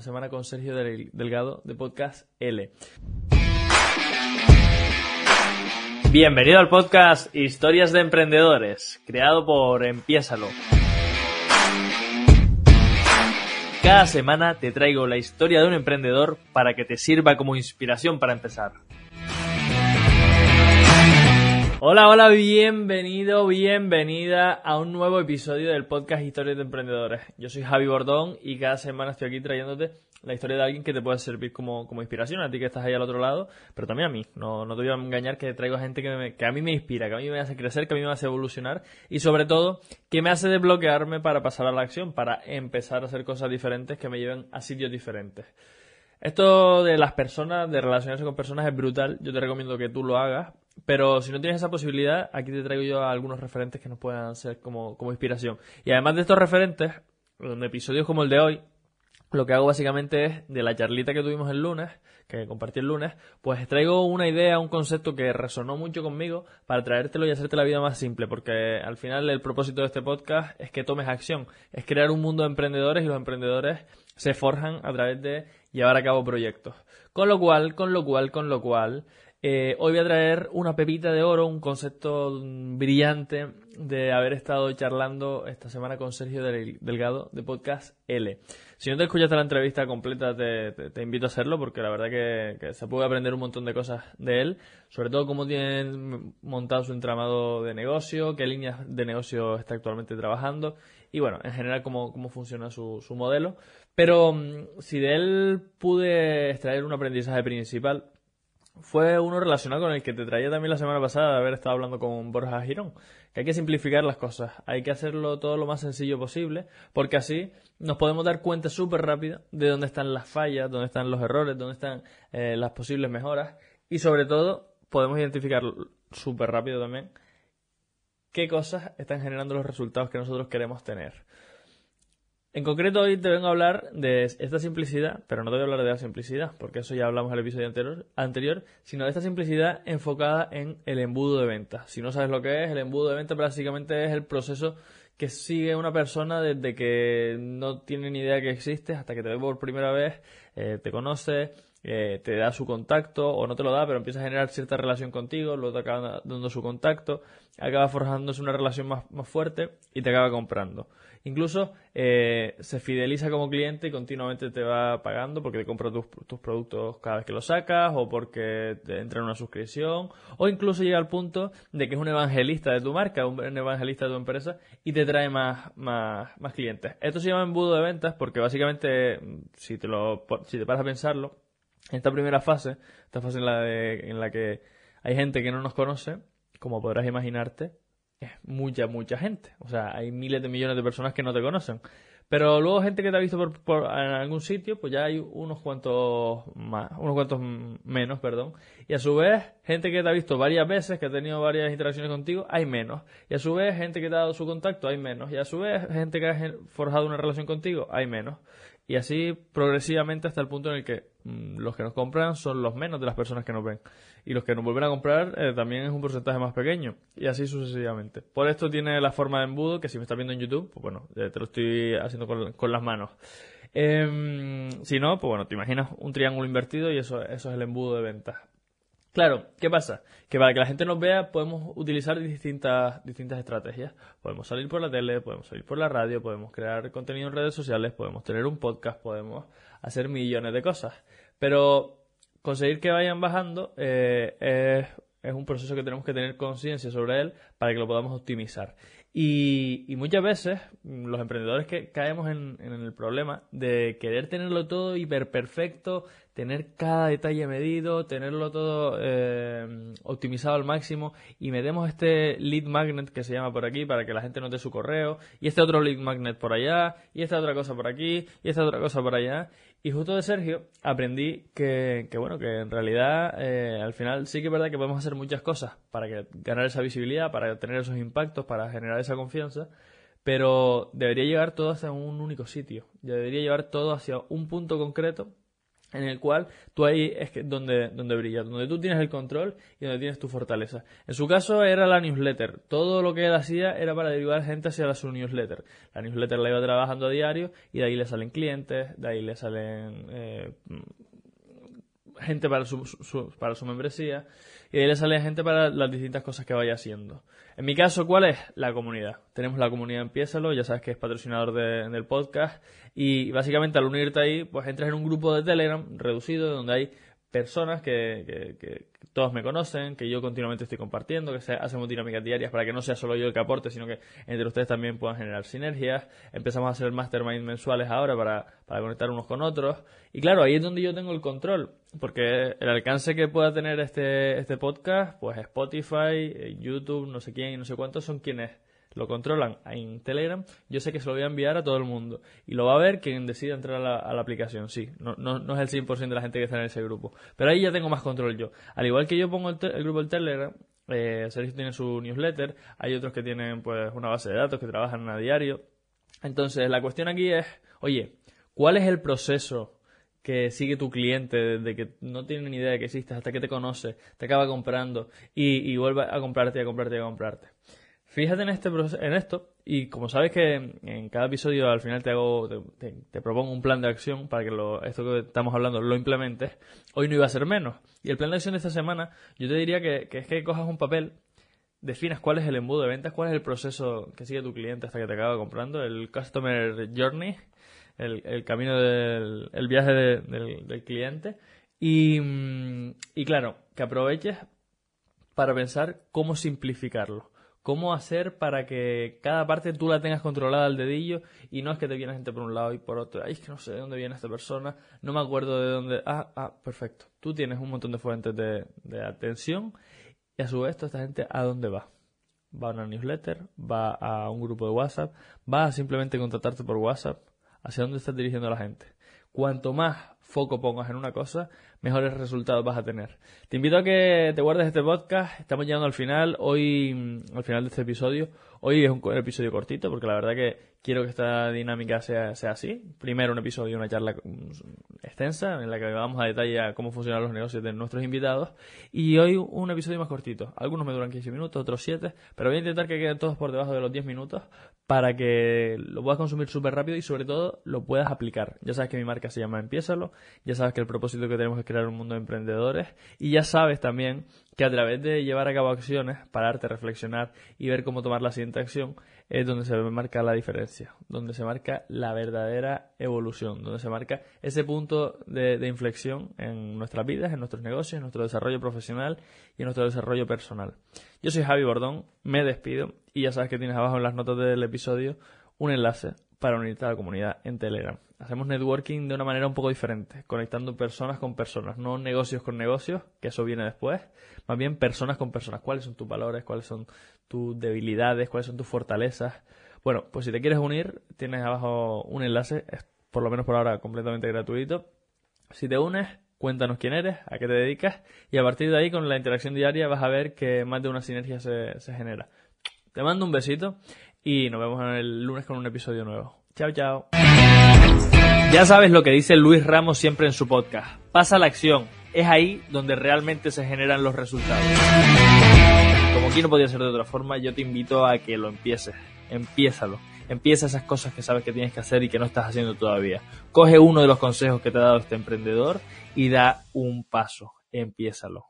la semana con Sergio Delgado de Podcast L. Bienvenido al podcast Historias de Emprendedores, creado por Empiésalo. Cada semana te traigo la historia de un emprendedor para que te sirva como inspiración para empezar. Hola, hola, bienvenido, bienvenida a un nuevo episodio del podcast Historias de Emprendedores. Yo soy Javi Bordón y cada semana estoy aquí trayéndote la historia de alguien que te pueda servir como, inspiración, a ti que estás ahí al otro lado, pero también a mí. No, no te voy a engañar que traigo gente que, que a mí me inspira, que a mí me hace crecer, que a mí me hace evolucionar y sobre todo que me hace desbloquearme para pasar a la acción, para empezar a hacer cosas diferentes que me lleven a sitios diferentes. Esto de las personas, de relacionarse con personas es brutal. Yo te recomiendo que tú lo hagas pero si no tienes esa posibilidad, aquí te traigo yo algunos referentes que nos puedan ser como, como inspiración. Y además de estos referentes, en episodios como el de hoy, lo que hago básicamente es, de la charlita que tuvimos el lunes, que compartí el lunes, pues traigo una idea, un concepto que resonó mucho conmigo para traértelo y hacerte la vida más simple, porque al final el propósito de este podcast es que tomes acción, es crear un mundo de emprendedores y los emprendedores se forjan a través de llevar a cabo proyectos. Con lo cual, con lo cual, con lo cual, eh, hoy voy a traer una pepita de oro, un concepto brillante de haber estado charlando esta semana con Sergio Delgado de Podcast L. Si no te escuchaste la entrevista completa, te, invito a hacerlo porque la verdad que, se puede aprender un montón de cosas de él, sobre todo cómo tiene montado su entramado de negocio, qué líneas de negocio está actualmente trabajando y bueno, en general cómo, cómo funciona su, su modelo. Pero mm, si de él pude extraer un aprendizaje principal, fue uno relacionado con el que te traía también la semana pasada de haber estado hablando con Borja Girón, que hay que simplificar las cosas, hay que hacerlo todo lo más sencillo posible, porque así nos podemos dar cuenta súper rápido de dónde están las fallas, dónde están los errores, dónde están eh, las posibles mejoras, y sobre todo podemos identificar súper rápido también qué cosas están generando los resultados que nosotros queremos tener. En concreto hoy te vengo a hablar de esta simplicidad, pero no te voy a hablar de la simplicidad, porque eso ya hablamos en el episodio anterior, anterior, sino de esta simplicidad enfocada en el embudo de venta. Si no sabes lo que es, el embudo de venta básicamente es el proceso que sigue una persona desde que no tiene ni idea que existe hasta que te ve por primera vez, eh, te conoce, eh, te da su contacto o no te lo da, pero empieza a generar cierta relación contigo, luego te acaba dando su contacto, acaba forjándose una relación más, más fuerte y te acaba comprando. Incluso eh, se fideliza como cliente y continuamente te va pagando porque te compra tus, productos cada vez que los sacas o porque te entra en una suscripción o incluso llega al punto de que es un evangelista de tu marca, un evangelista de tu empresa y te trae más, más, más clientes. Esto se llama embudo de ventas porque básicamente, si te, lo, si te paras a pensarlo, en esta primera fase, esta fase en la, de, en la que hay gente que no nos conoce, como podrás imaginarte, es mucha, mucha gente. O sea, hay miles de millones de personas que no te conocen. Pero luego gente que te ha visto por, en algún sitio, pues ya hay unos cuantos más, unos cuantos menos, perdón. Y a su vez, gente que te ha visto varias veces, que ha tenido varias interacciones contigo, hay menos. Y a su vez, gente que te ha dado su contacto, hay menos. Y a su vez, gente que ha forjado una relación contigo, hay menos. Y así progresivamente hasta el punto en el que mm, los que nos compran son los menos de las personas que nos ven. Y los que nos vuelven a comprar eh, también es un porcentaje más pequeño. Y así sucesivamente. Por esto tiene la forma de embudo, que si me estás viendo en YouTube, pues bueno, te lo estoy haciendo con, las manos. Em, si no, pues bueno, te imaginas un triángulo invertido y eso, eso es el embudo de ventas. Claro, ¿qué pasa? Que para que la gente nos vea podemos utilizar distintas, distintas estrategias. Podemos salir por la tele, podemos salir por la radio, podemos crear contenido en redes sociales, podemos tener un podcast, podemos hacer millones de cosas. Pero conseguir que vayan bajando eh, es, es un proceso que tenemos que tener conciencia sobre él para que lo podamos optimizar. Y, y, muchas veces los emprendedores que caemos en, en, el problema de querer tenerlo todo hiper perfecto, tener cada detalle medido, tenerlo todo eh, optimizado al máximo y metemos este lead magnet que se llama por aquí para que la gente note su correo y este otro lead magnet por allá y esta otra cosa por aquí y esta otra cosa por allá y justo de Sergio aprendí que, que bueno que en realidad eh, al final sí que es verdad que podemos hacer muchas cosas para que, ganar esa visibilidad para tener esos impactos para generar esa confianza pero debería llevar todo hacia un único sitio debería llevar todo hacia un punto concreto en el cual tú ahí es que donde, donde brillas, donde tú tienes el control y donde tienes tu fortaleza. En su caso era la newsletter. Todo lo que él hacía era para derivar gente hacia su newsletter. La newsletter la iba trabajando a diario y de ahí le salen clientes, de ahí le salen eh, gente para su, para su membresía y de ahí le sale gente para las distintas cosas que vaya haciendo. En mi caso, ¿cuál es? La comunidad. Tenemos la comunidad Empiézalo, ya sabes que es patrocinador del podcast y básicamente al unirte ahí, pues entras en un grupo de Telegram reducido donde hay personas que, que, todos me conocen, que yo continuamente estoy compartiendo, que se, hacemos dinámicas diarias para que no sea solo yo el que aporte, sino que entre ustedes también puedan generar sinergias. Empezamos a hacer mastermind mensuales ahora para, para conectar unos con otros. Y claro, ahí es donde yo tengo el control, porque el alcance que pueda tener este, este podcast, pues Spotify, YouTube, no sé quién y no sé cuántos son quienes lo controlan en Telegram, yo sé que se lo voy a enviar a todo el mundo. Y lo va a ver quien decida entrar a la, aplicación, sí. No, no, no, es el 100% de la gente que está en ese grupo. Pero ahí ya tengo más control yo. Al igual que yo pongo el, grupo del Telegram, eh, Sergio tiene su newsletter, hay otros que tienen pues una base de datos que trabajan a diario. Entonces, la cuestión aquí es, oye, ¿cuál es el proceso que sigue tu cliente desde que no tiene ni idea de que existes hasta que te conoce, te acaba comprando y, y vuelve a comprarte, y a comprarte y a comprarte? Fíjate en, este, en esto y como sabes que en cada episodio al final te hago te, propongo un plan de acción para que lo, esto que estamos hablando lo implementes, hoy no iba a ser menos. Y el plan de acción de esta semana yo te diría que, es que cojas un papel, definas cuál es el embudo de ventas, cuál es el proceso que sigue tu cliente hasta que te acaba comprando, el Customer Journey, el, camino del el viaje del, cliente. Y, y claro, que aproveches para pensar cómo simplificarlo cómo hacer para que cada parte tú la tengas controlada al dedillo y no es que te viene gente por un lado y por otro. Ay, es que no sé de dónde viene esta persona, no me acuerdo de dónde. Ah, ah, perfecto. Tú tienes un montón de fuentes de, de atención y a su vez, esta gente, ¿a dónde va? Va a una newsletter, va a un grupo de WhatsApp, va a simplemente contactarte por WhatsApp. ¿Hacia dónde estás dirigiendo a la gente? Cuanto más foco pongas en una cosa, mejores resultados vas a tener. Te invito a que te guardes este podcast. Estamos llegando al final. Hoy, mm, al final de este episodio. Hoy es un episodio cortito porque la verdad que quiero que esta dinámica sea, sea así. Primero un episodio, una charla mm, extensa en la que vamos a detalle a cómo funcionan los negocios de nuestros invitados. Y hoy un episodio más cortito. Algunos me duran 15 minutos, otros 7, pero voy a intentar que queden todos por debajo de los 10 minutos para que lo puedas consumir súper rápido y sobre todo lo puedas aplicar. Ya sabes que mi marca se llama Empiézalo, ya sabes que el propósito que tenemos es crear un mundo de emprendedores y ya sabes también que a través de llevar a cabo acciones, pararte, reflexionar y ver cómo tomar la siguiente acción, es donde se marca la diferencia, donde se marca la verdadera evolución, donde se marca ese punto de, inflexión en nuestras vidas, en nuestros negocios, en nuestro desarrollo profesional y en nuestro desarrollo personal. Yo soy Javi Bordón, me despido y ya sabes que tienes abajo en las notas del episodio un enlace para unirte a la comunidad en Telegram. Hacemos networking de una manera un poco diferente, conectando personas con personas, no negocios con negocios, que eso viene después, más bien personas con personas. ¿Cuáles son tus valores? ¿Cuáles son tus debilidades? ¿Cuáles son tus fortalezas? Bueno, pues si te quieres unir, tienes abajo un enlace, es por lo menos por ahora completamente gratuito. Si te unes, cuéntanos quién eres, a qué te dedicas y a partir de ahí con la interacción diaria vas a ver que más de una sinergia se, se genera. Te mando un besito y nos vemos el lunes con un episodio nuevo. Chao, chao. Ya sabes lo que dice Luis Ramos siempre en su podcast. Pasa la acción. Es ahí donde realmente se generan los resultados. Como aquí no podía ser de otra forma, yo te invito a que lo empieces. Empiézalo. Empieza esas cosas que sabes que tienes que hacer y que no estás haciendo todavía. Coge uno de los consejos que te ha dado este emprendedor y da un paso. Empiézalo.